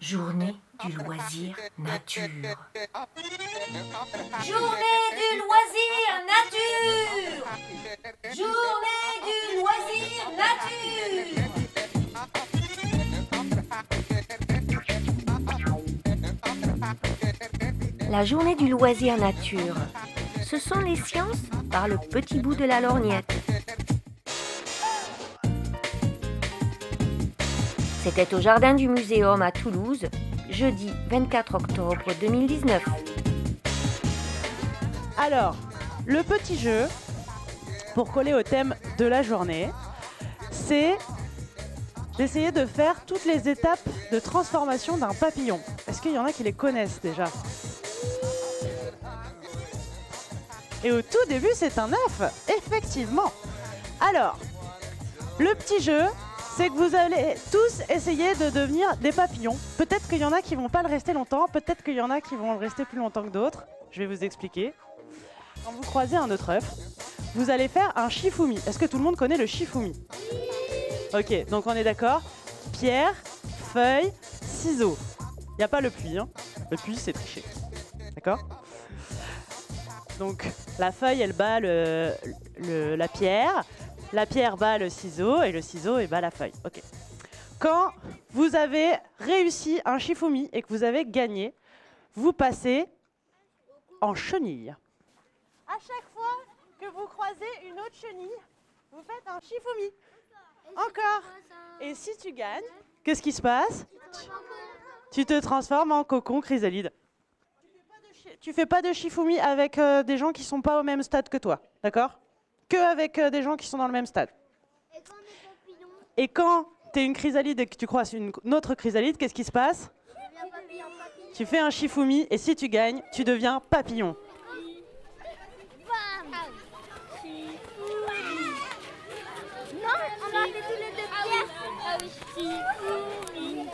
Journée du loisir nature. Journée du loisir nature Journée du loisir nature La journée du loisir nature. Ce sont les sciences par le petit bout de la lorgnette. C'était au jardin du Muséum à Toulouse, jeudi 24 octobre 2019. Alors, le petit jeu, pour coller au thème de la journée, c'est d'essayer de faire toutes les étapes de transformation d'un papillon. Est-ce qu'il y en a qui les connaissent déjà? Et au tout début, c'est un œuf, effectivement. Alors, le petit jeu, c'est que vous allez tous essayer de devenir des papillons. Peut-être qu'il y en a qui vont pas le rester longtemps, peut-être qu'il y en a qui vont le rester plus longtemps que d'autres. Je vais vous expliquer. Quand vous croisez un autre œuf, vous allez faire un shifumi. Est-ce que tout le monde connaît le shifumi? Ok, donc on est d'accord. Pierre, feuille, ciseaux. Il n'y a pas le puits. Hein. Le puits, c'est triché. D'accord? Donc la feuille, elle bat le- le- la pierre. La pierre bat le ciseau et le ciseau et bat la feuille. Ok. Quand vous avez réussi un shifumi et que vous avez gagné, vous passez en chenille. À chaque fois que vous croisez une autre chenille, vous faites un shifumi. Encore. Et si tu gagnes, qu'est-ce qui se passe? Tu te transformes en cocon chrysalide. Tu fais pas de shifumi avec euh, des gens qui sont pas au même stade que toi, d'accord? Que avec euh, des gens qui sont dans le même stade. Et quand tu es une chrysalide et que tu croises une, une autre chrysalide, qu'est-ce qui se passe? Tu fais un shifumi et si tu gagnes, tu deviens papillon. Non, on a fait tous les deux pierres. Ah oui. Shifumi.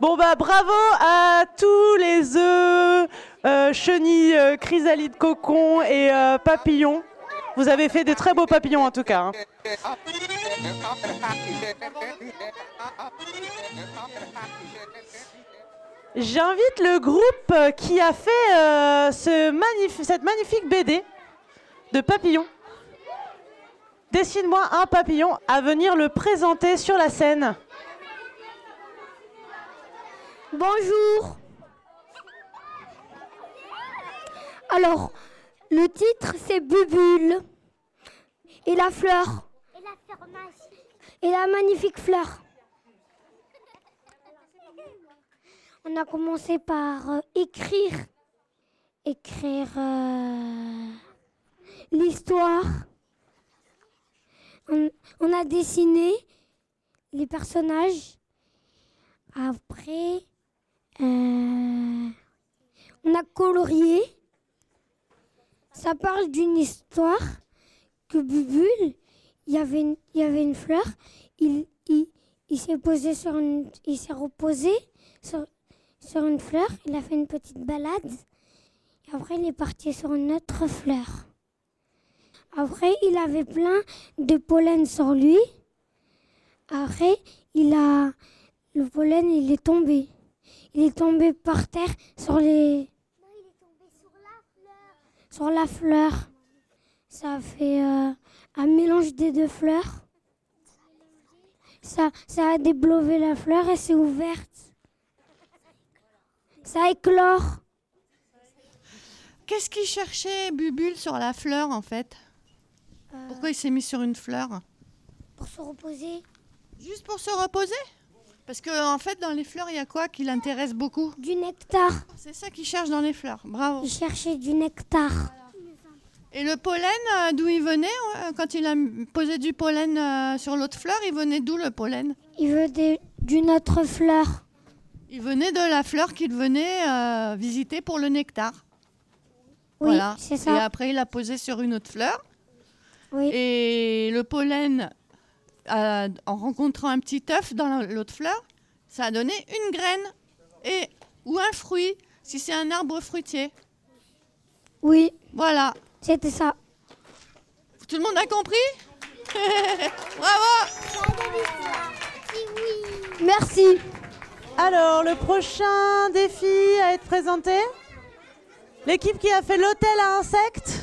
Bon bah bravo à tous les œufs, euh, chenilles, euh, chrysalides, cocons et euh, papillons. Vous avez fait des très beaux papillons en tout cas. hein. J'invite le groupe qui a fait cette magnifique BD de papillons. Dessine-moi un papillon à venir le présenter sur la scène. Bonjour. Alors, le titre c'est Bubule. Et la fleur. Et la magnifique fleur. On a commencé par euh, écrire. Écrire euh, l'histoire. On, on a dessiné les personnages. Après, euh, on a colorié. Ça parle d'une histoire que Bubule, il y avait une, fleur. Il, s'est posé sur une, reposé sur, sur une fleur. Il a fait une petite balade. Et après, il est parti sur une autre fleur. Après, il avait plein de pollen sur lui. Après, il a, le pollen, il est tombé. Il est tombé par terre sur les. Sur la fleur. Ça a fait euh, un mélange des deux fleurs. Ça, ça a déblové la fleur et c'est ouverte. Ça éclore. Qu'est-ce qu'il cherchait Bubule sur la fleur en fait? Pourquoi il s'est mis sur une fleur? Pour se reposer. Juste pour se reposer? Parce que en fait, dans les fleurs, il y a quoi qui l'intéresse beaucoup Du nectar. C'est ça qu'il cherche dans les fleurs. Bravo. Il cherchait du nectar. Et le pollen, euh, d'où il venait euh, Quand il a posé du pollen euh, sur l'autre fleur, il venait d'où le pollen Il des- d'une autre fleur. Il venait de la fleur qu'il venait visiter pour le nectar. Oui, voilà. c'est Et ça. après, il a posé sur une autre fleur. Oui. Et le pollen, euh, en rencontrant un petit œuf dans la- l'autre fleur, ça a donné une graine et ou un fruit, si c'est un arbre fruitier. Oui, Voilà. c'était ça. Tout le monde a compris? Bravo Merci. Alors, le prochain défi à être présenté? L'équipe qui a fait l'hôtel à insectes?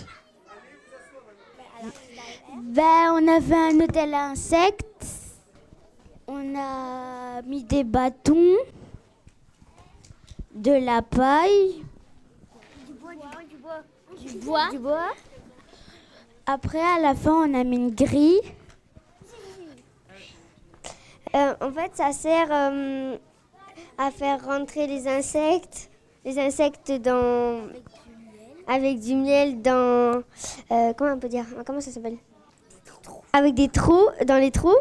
Ben, on a fait un hôtel à insectes. On a mis des bâtons, de la paille, du bois, du bois. Après, à la fin, on a mis une grille. Euh, en fait, ça sert euh, à faire rentrer les insectes, les insectes dans avec du miel dans euh, comment on peut dire comment ça s'appelle? Avec des trous dans les trous.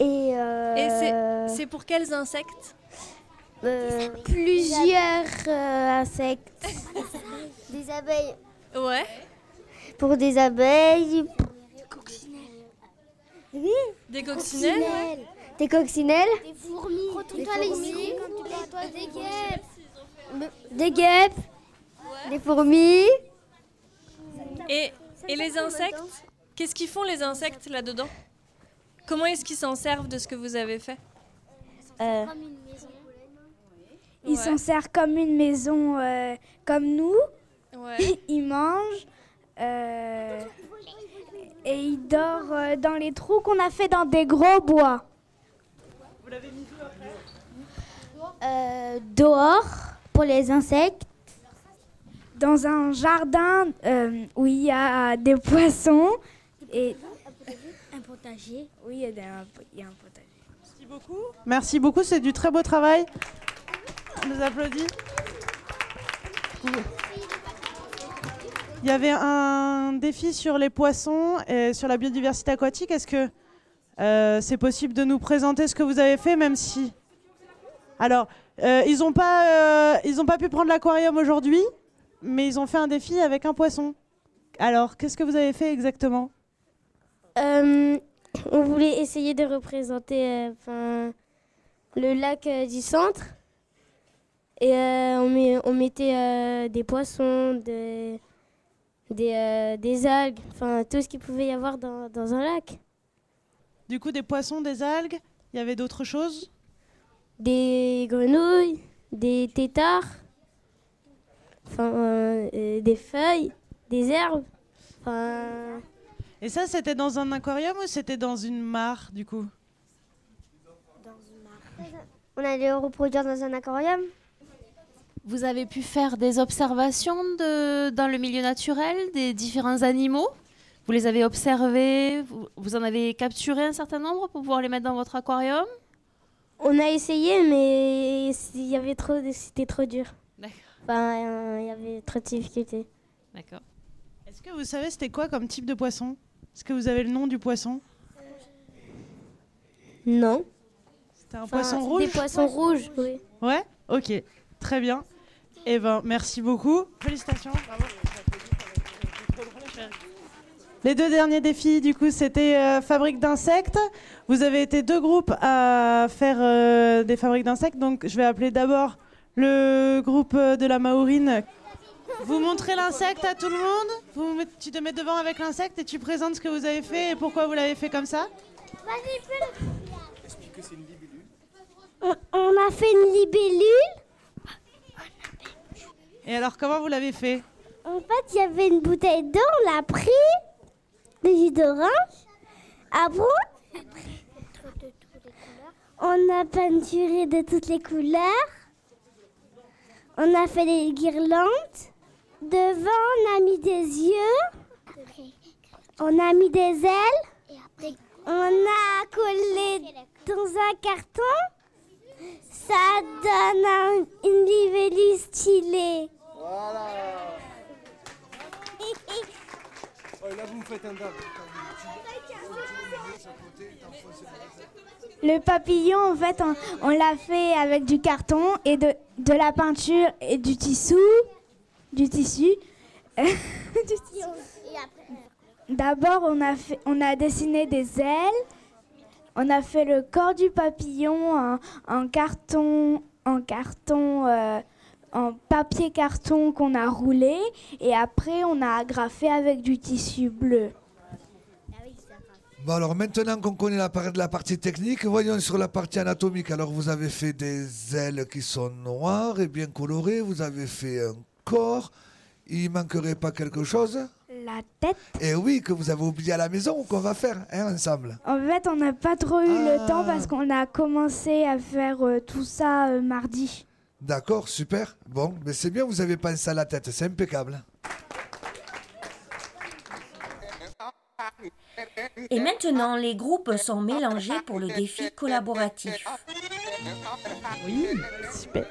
Et, euh, Et c'est- pour quels insectes? Euh, Plusieurs euh, insectes. des abeilles Ouais. pour des abeilles, Des coccinelles ouais. des coccinelles, Des fourmis. Retourne-toi ici quand tu vois toi des guêpes. des guêpes, des fourmis. Et, et les insectes Qu'est-ce qu'ils font les insectes là-dedans? Comment est-ce qu'ils s'en servent de ce que vous avez fait? Il Ouais. s'en sert comme une maison, euh, comme nous. Ouais. Il mange euh, et il dort euh, dans les trous qu'on a fait dans des gros bois. Euh, dehors pour les insectes. Dans un jardin euh, où il y a des poissons et Un potager. oui, il y a, des- un, il y a un potager. Merci beaucoup. Merci beaucoup, c'est du très beau travail. On nous applaudit. Il y avait un défi sur les poissons et sur la biodiversité aquatique. Est-ce que euh, c'est possible de nous présenter ce que vous avez fait, même si... Alors, euh, ils n'ont pas, euh, ils ont pas pu prendre l'aquarium aujourd'hui, mais ils ont fait un défi avec un poisson. Alors, qu'est-ce que vous avez fait exactement Euh, on voulait essayer de représenter euh, le lac euh, du centre. Et on, met- on mettait des poissons, des, des, des algues, enfin tout ce qu'il pouvait y avoir dans, dans un lac. Du coup, des poissons, des algues Il y avait d'autres choses? Des grenouilles, des têtards, des feuilles, des herbes. Enfin, Et ça, c'était dans un aquarium ou c'était dans une mare, du coup? On allait le reproduire dans un aquarium. Vous avez pu faire des observations de, dans le milieu naturel des différents animaux? Vous les avez observés? Vous, vous en avez capturé un certain nombre pour pouvoir les mettre dans votre aquarium? On a essayé, mais il y avait trop, c'était trop dur. D'accord. Enfin, euh, il y avait trop de difficultés. D'accord. Est-ce que vous savez c'était quoi comme type de poisson? Est-ce que vous avez le nom du poisson? Non. C'était un Enfin, poisson rouge Des poissons rouges, oui. Ouais? Ok, très bien. Eh ben, merci beaucoup. Félicitations. Les deux derniers défis, du coup, c'était euh, fabrique d'insectes. Vous avez été deux groupes à faire euh, des fabriques d'insectes. Donc, je vais appeler d'abord le groupe de la Maurine. Vous montrez l'insecte à tout le monde? Vous tu te mets devant avec l'insecte et tu présentes ce que vous avez fait et pourquoi vous l'avez fait comme ça? On, on a fait une libellule. Et alors, comment vous l'avez fait? En fait, il y avait une bouteille d'eau, on l'a pris, des jus d'orange. Après, on a peinturé de toutes les couleurs. On a fait des guirlandes. Devant, on a mis des yeux. On a mis des ailes. On a collé dans un carton, ça donne un- une libellule stylée. là, vous me faites un dab. Le papillon, en fait, on, l'a fait avec du carton et de, la peinture et du tissu. Du tissu. D'abord, on, a fait- on a dessiné des ailes. On a fait le corps du papillon en, en carton, en carton, euh, en papier carton qu'on a roulé. Et après, on a agrafé avec du tissu bleu. Bon, alors maintenant qu'on connaît la, par- la partie technique, voyons sur la partie anatomique. Alors, vous avez fait des ailes qui sont noires et bien colorées. Vous avez fait un corps. Il manquerait pas quelque chose La tête. Et oui, que vous avez oublié à la maison, qu'on va faire hein, ensemble. En fait, on n'a pas trop eu Ah. le temps parce qu'on a commencé à faire euh, tout ça euh, mardi. D'accord, super. Bon, mais c'est bien, vous avez pensé à la tête, c'est impeccable. Et maintenant, les groupes sont mélangés pour le défi collaboratif. Oui, super.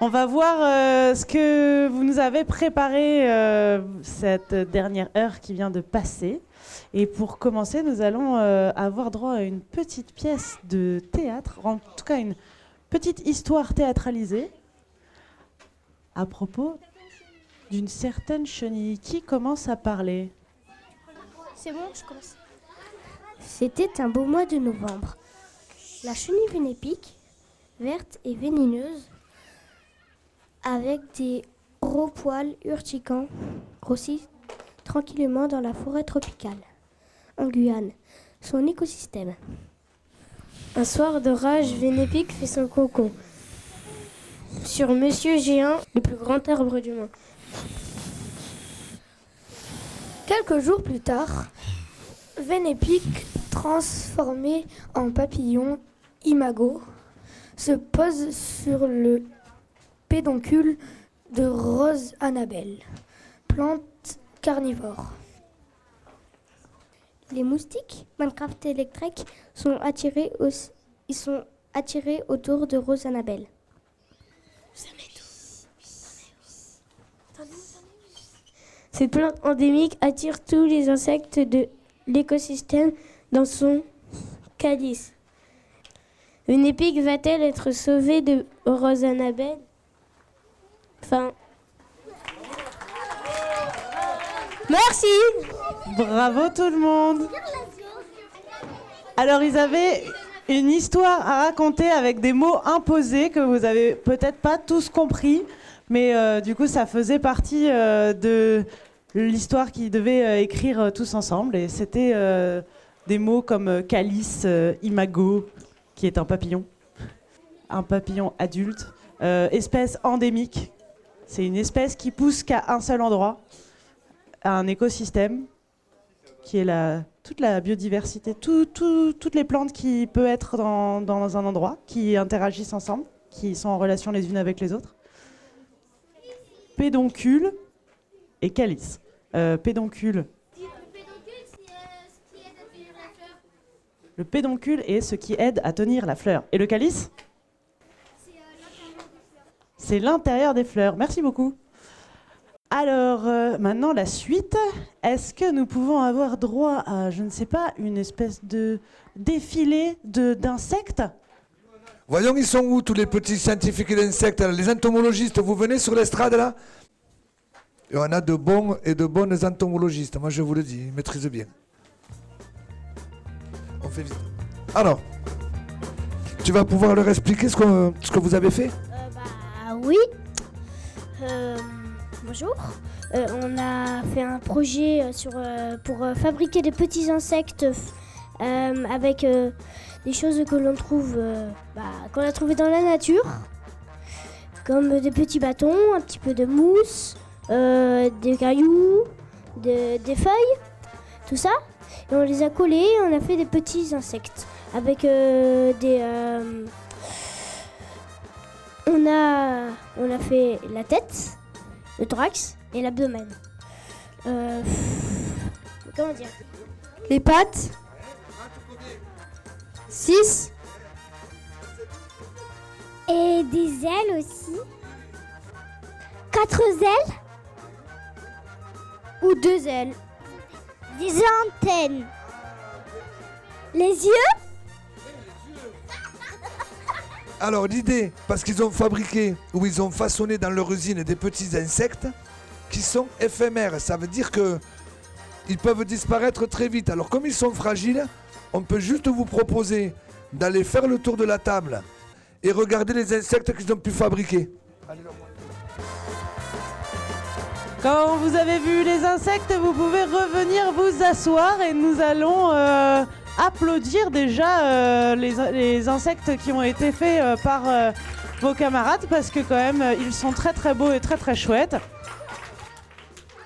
On va voir euh, ce que vous nous avez préparé euh, cette dernière heure qui vient de passer. Et pour commencer, nous allons euh, avoir droit à une petite pièce de théâtre, en tout cas une petite histoire théâtralisée à propos d'une certaine chenille qui commence à parler? C'est bon, je commence. C'était un beau mois de novembre. La chenille vénépique, verte et vénéneuse, avec des gros poils urticants, grossit tranquillement dans la forêt tropicale, en Guyane, son écosystème. Un soir d'orage, Vénépique fait son cocon sur Monsieur Géant, le plus grand arbre du monde. Quelques jours plus tard, Vénépique, transformé en papillon imago, se pose sur le pédoncule de Rose Annabelle, plante carnivore. Les moustiques Minecraft électriques sont attirés, autour de Rose Annabelle. Cette plante endémique attire tous les insectes de l'écosystème dans son calice. Une épique va-t-elle être sauvée de Rose Annabelle Fin. Merci Bravo tout le monde Alors ils avaient une histoire à raconter avec des mots imposés que vous avez peut-être pas tous compris, mais euh, du coup ça faisait partie euh, de l'histoire qu'ils devaient euh, écrire tous ensemble. Et c'était des mots comme calice, imago, qui est un papillon, un papillon adulte, espèce endémique, c'est une espèce qui pousse qu'à un seul endroit, à un écosystème qui est la, toute la biodiversité, tout- tout- toutes les plantes qui peuvent être dans, un endroit, qui interagissent ensemble, qui sont en relation les unes avec les autres. Pédoncule et calice. Euh, pédoncule. Le pédoncule est ce qui aide à tenir la fleur. Et le calice? C'est l'intérieur des fleurs. Merci beaucoup. Alors, euh, maintenant, la suite. Est-ce que nous pouvons avoir droit à, je ne sais pas, une espèce de défilé de- d'insectes? Voyons, ils sont où tous les petits scientifiques d'insectes là? Les entomologistes, vous venez sur l'estrade là? Et on a de bons et de bonnes entomologistes, moi je vous le dis, ils maîtrisent bien. On fait vite. Alors, tu vas pouvoir leur expliquer ce que, ce que vous avez fait? Ah oui. Euh, bonjour. Euh, on a fait un projet euh, euh, pour fabriquer des petits insectes avec des choses que l'on trouve, bah, qu'on a trouvé dans la nature, comme des petits bâtons, un petit peu de mousse, des cailloux, de- des feuilles, tout ça. Et on les a collés, et on a fait des petits insectes avec des on a fait la tête, le thorax et l'abdomen. Euh, comment dire? Les pattes. 6. Et des ailes aussi. Quatre ailes Ou deux ailes Des antennes. Les yeux Alors l'idée, parce qu'ils ont fabriqué ou ils ont façonné dans leur usine des petits insectes qui sont éphémères. Ça veut dire que ils peuvent disparaître très vite. Alors comme ils sont fragiles, on peut juste vous proposer d'aller faire le tour de la table et regarder les insectes qu'ils ont pu fabriquer. Quand vous avez vu les insectes, vous pouvez revenir vous asseoir et nous allons euh, applaudir déjà euh, les, les insectes qui ont été faits euh, par euh, vos camarades parce que quand même ils sont très très beaux et très très chouettes.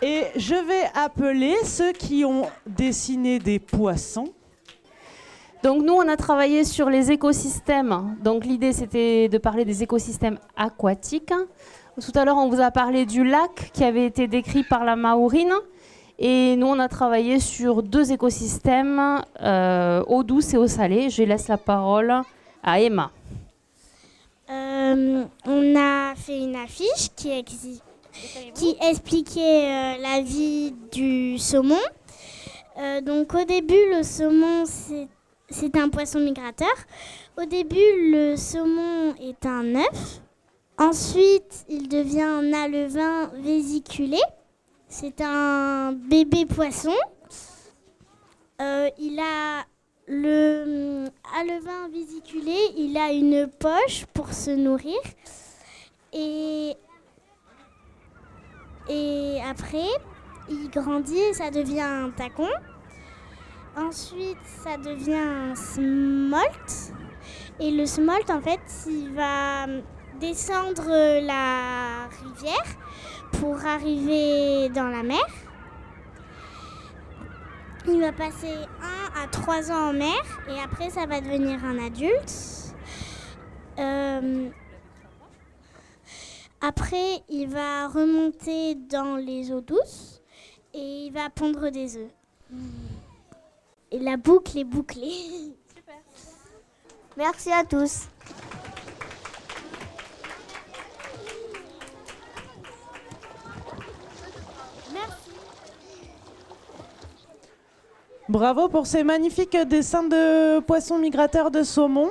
Et je vais appeler ceux qui ont dessiné des poissons. Donc nous, on a travaillé sur les écosystèmes. Donc l'idée, c'était de parler des écosystèmes aquatiques. Tout à l'heure, on vous a parlé du lac qui avait été décrit par la Maurine. Et nous, on a travaillé sur deux écosystèmes, euh, eau douce et eau salée. Je laisse la parole à Emma. Euh, on a fait une affiche qui, expliquait euh, la vie du saumon. Donc au début, le saumon, c'est- c'est un poisson migrateur. Au début, le saumon est un œuf. Ensuite, il devient un alevin vésiculé. C'est un bébé poisson. Euh, il a le hum, alevin vésiculé, il a une poche pour se nourrir. Et, et après, il grandit et ça devient un tacon. Ensuite, ça devient un smolt. Et le smolt, en fait, il va descendre la rivière pour arriver dans la mer. Il va passer 1 à 3 ans en mer et après ça va devenir un adulte. Euh, après, il va remonter dans les eaux douces et il va pondre des œufs. Et la boucle est bouclée. Merci à tous. Bravo pour ces magnifiques dessins de poissons migrateurs de saumon.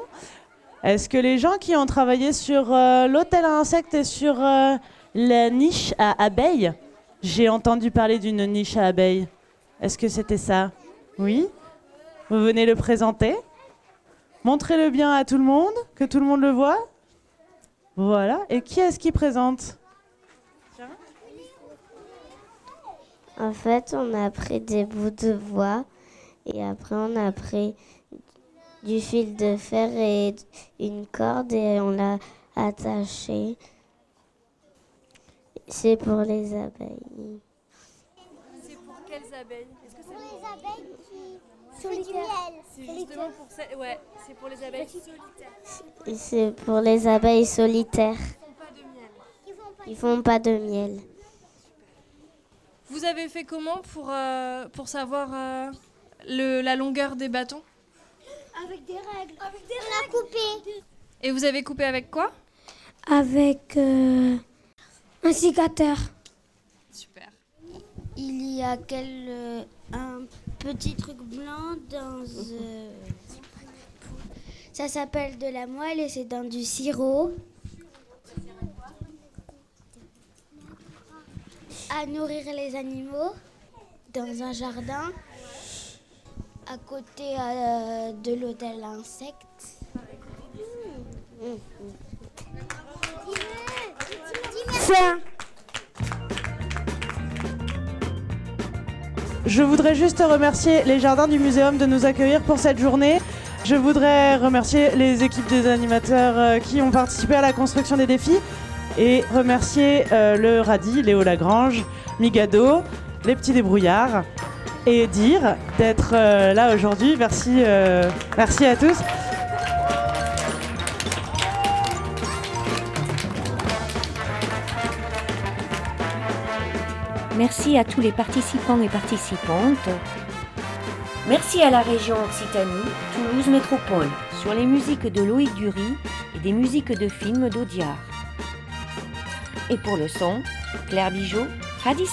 Est-ce que les gens qui ont travaillé sur euh, l'hôtel à insectes et sur euh, la niche à abeilles, j'ai entendu parler d'une niche à abeilles. Est-ce que c'était ça? Oui? Vous venez le présenter? Montrez-le bien à tout le monde, que tout le monde le voit? Voilà. Et qui est-ce qui présente? En fait, on a pris des bouts de bois et après on a pris du fil de fer et une corde et on l'a attaché. C'est pour les abeilles. C'est pour quelles abeilles? Est-ce que c'est les abeilles qui font du miel C'est justement pour ça. Ouais, c'est pour les abeilles solitaires. Et C'est pour les abeilles solitaires. Pas de miel. Ils font pas de miel. Vous avez fait comment pour, euh, pour savoir euh, le, la longueur des bâtons Avec des règles. Avec des on a coupé. Et vous avez coupé avec quoi Avec euh, un cicateur. Super. Il y a quel, euh, un petit truc blanc dans... euh, ça s'appelle de la moelle et c'est dans du sirop. À nourrir les animaux dans un jardin à côté euh, de l'hôtel insectes. Je voudrais juste remercier les jardins du muséum de nous accueillir pour cette journée. Je voudrais remercier les équipes des animateurs euh, qui ont participé à la construction des défis et remercier euh, le Radi, Léo Lagrange, Migado, les petits débrouillards et dire d'être euh, là aujourd'hui. Merci, euh, merci à tous. Merci à tous les participants et participantes. Merci à la région Occitanie, Toulouse Métropole, sur les musiques de Loïc Dury et des musiques de films d'Audiard. Et pour le son, Claire Bijot, Hadi